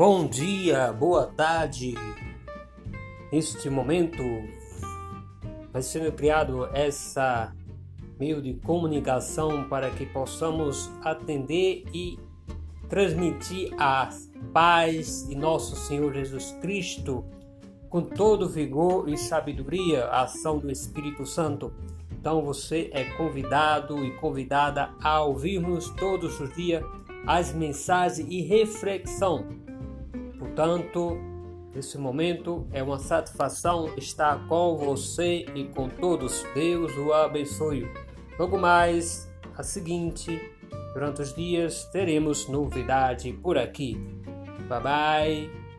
Bom dia, boa tarde. Neste momento vai sendo criado essa meio de comunicação para que possamos atender e transmitir a paz de nosso Senhor Jesus Cristo com todo vigor e sabedoria, a ação do Espírito Santo. Então você é convidado e convidada a ouvirmos todos os dias as mensagens e reflexão Portanto, nesse momento é uma satisfação estar com você e com todos. Deus o abençoe. Logo mais, a seguinte, durante os dias teremos novidade por aqui. Bye bye.